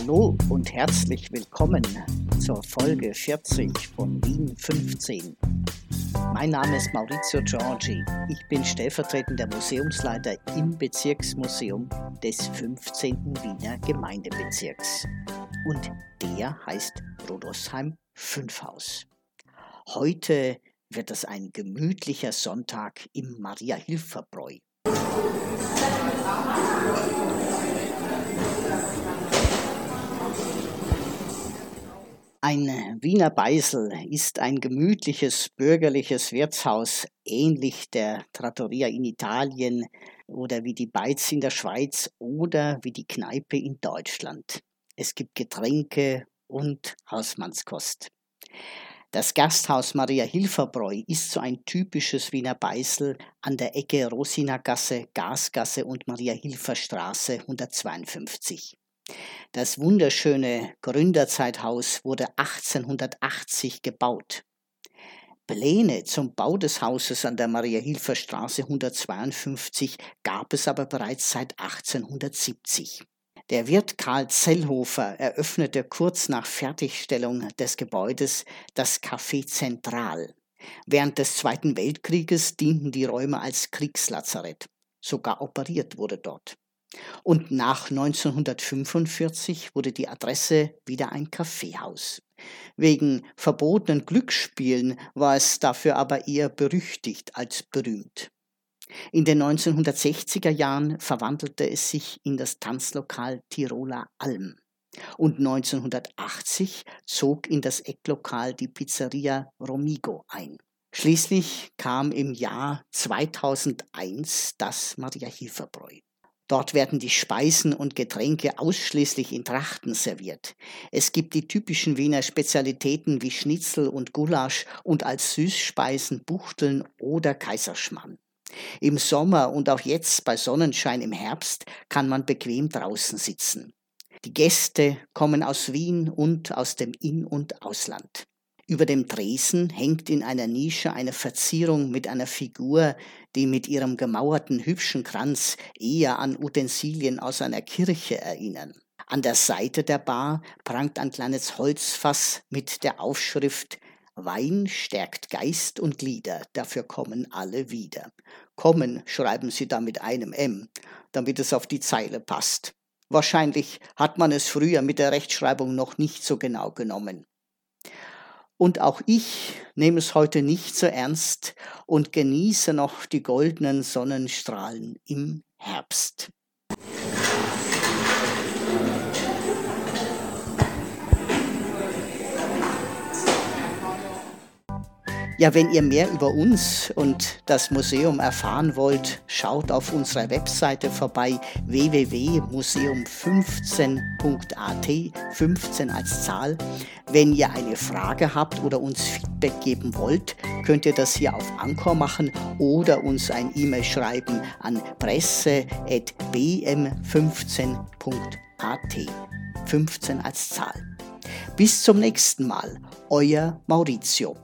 Hallo und herzlich willkommen zur Folge 40 von Wien 15. Mein Name ist Maurizio Giorgi. Ich bin stellvertretender Museumsleiter im Bezirksmuseum des 15. Wiener Gemeindebezirks. Und der heißt Rudolfsheim 5 Haus. Heute wird es ein gemütlicher Sonntag im Maria-Hilfer-Bräu. Wiener Beisel ist ein gemütliches bürgerliches Wirtshaus, ähnlich der Trattoria in Italien oder wie die Beiz in der Schweiz oder wie die Kneipe in Deutschland. Es gibt Getränke und Hausmannskost. Das Gasthaus Maria Hilferbräu ist so ein typisches Wiener Beisel an der Ecke Rosinagasse, Gasgasse und Maria Hilfer Straße 152. Das wunderschöne Gründerzeithaus wurde 1880 gebaut. Pläne zum Bau des Hauses an der Maria-Hilfer Straße 152 gab es aber bereits seit 1870. Der Wirt Karl Zellhofer eröffnete kurz nach Fertigstellung des Gebäudes das Café Zentral. Während des Zweiten Weltkrieges dienten die Räume als Kriegslazarett. Sogar operiert wurde dort. Und nach 1945 wurde die Adresse wieder ein Kaffeehaus. Wegen verbotenen Glücksspielen war es dafür aber eher berüchtigt als berühmt. In den 1960er Jahren verwandelte es sich in das Tanzlokal Tiroler Alm. Und 1980 zog in das Ecklokal die Pizzeria Romigo ein. Schließlich kam im Jahr 2001 das Maria Hilferbräu. Dort werden die Speisen und Getränke ausschließlich in Trachten serviert. Es gibt die typischen Wiener Spezialitäten wie Schnitzel und Gulasch und als Süßspeisen Buchteln oder Kaiserschmarrn. Im Sommer und auch jetzt bei Sonnenschein im Herbst kann man bequem draußen sitzen. Die Gäste kommen aus Wien und aus dem In- und Ausland. Über dem Tresen hängt in einer Nische eine Verzierung mit einer Figur, die mit ihrem gemauerten hübschen Kranz eher an Utensilien aus einer Kirche erinnern. An der Seite der Bar prangt ein kleines Holzfass mit der Aufschrift Wein stärkt Geist und Glieder, dafür kommen alle wieder. Kommen schreiben sie da mit einem M, damit es auf die Zeile passt. Wahrscheinlich hat man es früher mit der Rechtschreibung noch nicht so genau genommen. Und auch ich nehme es heute nicht so ernst und genieße noch die goldenen Sonnenstrahlen im Herbst. Ja, wenn ihr mehr über uns und das Museum erfahren wollt, schaut auf unserer Webseite vorbei www.museum15.at, 15 als Zahl. Wenn ihr eine Frage habt oder uns Feedback geben wollt, könnt ihr das hier auf Anchor machen oder uns ein E-Mail schreiben an presse.bm15.at, 15 als Zahl. Bis zum nächsten Mal, euer Maurizio.